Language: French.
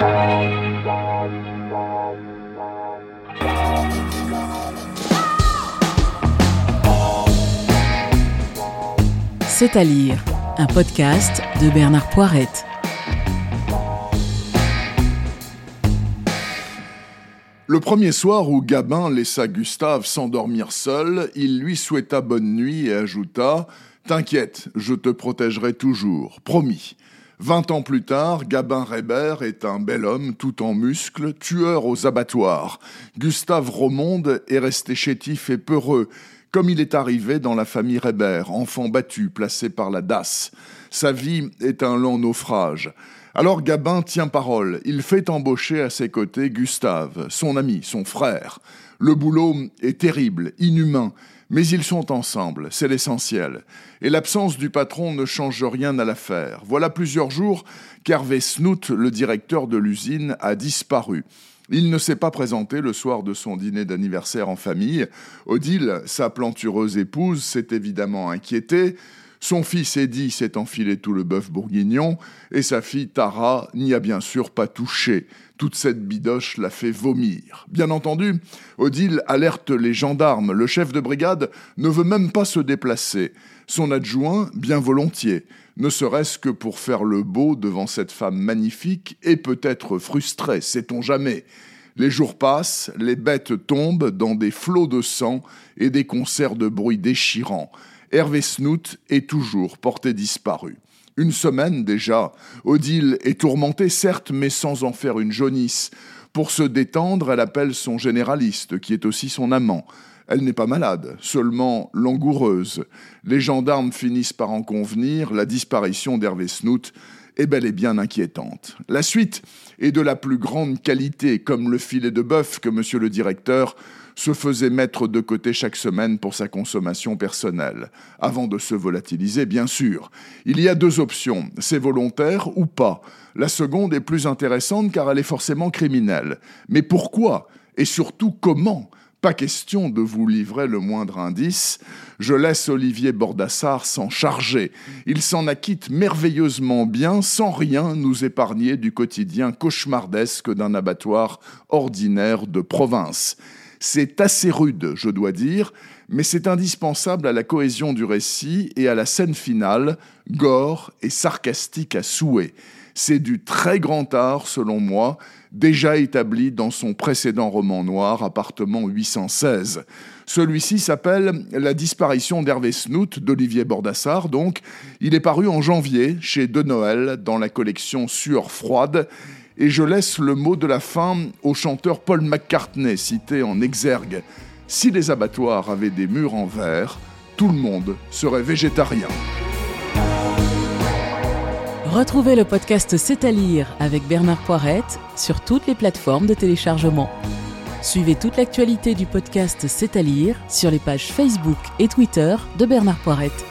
C'est à lire, un podcast de Bernard Poirette. Le premier soir où Gabin laissa Gustave s'endormir seul, il lui souhaita bonne nuit et ajouta T'inquiète, je te protégerai toujours, promis. Vingt ans plus tard, Gabin Rébert est un bel homme tout en muscles, tueur aux abattoirs. Gustave Romonde est resté chétif et peureux, comme il est arrivé dans la famille Rébert, enfant battu, placé par la DAS. Sa vie est un lent naufrage. Alors Gabin tient parole. Il fait embaucher à ses côtés Gustave, son ami, son frère. Le boulot est terrible, inhumain, mais ils sont ensemble, c'est l'essentiel. Et l'absence du patron ne change rien à l'affaire. Voilà plusieurs jours qu'Hervé Snout, le directeur de l'usine, a disparu. Il ne s'est pas présenté le soir de son dîner d'anniversaire en famille. Odile, sa plantureuse épouse, s'est évidemment inquiétée. Son fils Eddie s'est enfilé tout le bœuf bourguignon, et sa fille Tara n'y a bien sûr pas touché. Toute cette bidoche l'a fait vomir. Bien entendu, Odile alerte les gendarmes. Le chef de brigade ne veut même pas se déplacer. Son adjoint, bien volontiers ne serait-ce que pour faire le beau devant cette femme magnifique et peut-être frustrée, sait-on jamais. Les jours passent, les bêtes tombent dans des flots de sang et des concerts de bruit déchirants. Hervé Snout est toujours porté disparu. Une semaine déjà, Odile est tourmentée, certes, mais sans en faire une jaunisse. Pour se détendre, elle appelle son généraliste, qui est aussi son amant. Elle n'est pas malade, seulement langoureuse. Les gendarmes finissent par en convenir, la disparition d'Hervé Snout est bel et bien inquiétante. La suite est de la plus grande qualité, comme le filet de bœuf que monsieur le directeur se faisait mettre de côté chaque semaine pour sa consommation personnelle, avant de se volatiliser, bien sûr. Il y a deux options, c'est volontaire ou pas. La seconde est plus intéressante car elle est forcément criminelle. Mais pourquoi Et surtout comment? Pas question de vous livrer le moindre indice. Je laisse Olivier Bordassar s'en charger. Il s'en acquitte merveilleusement bien, sans rien nous épargner du quotidien cauchemardesque d'un abattoir ordinaire de province. C'est assez rude, je dois dire, mais c'est indispensable à la cohésion du récit et à la scène finale, gore et sarcastique à souhait. C'est du très grand art, selon moi, déjà établi dans son précédent roman noir, Appartement 816. Celui-ci s'appelle La disparition d'Hervé Snout d'Olivier Bordassar, donc. Il est paru en janvier chez De Noël dans la collection Sueur froide. Et je laisse le mot de la fin au chanteur Paul McCartney, cité en exergue. Si les abattoirs avaient des murs en verre, tout le monde serait végétarien. Retrouvez le podcast C'est à lire avec Bernard Poirette sur toutes les plateformes de téléchargement. Suivez toute l'actualité du podcast C'est à lire sur les pages Facebook et Twitter de Bernard Poirette.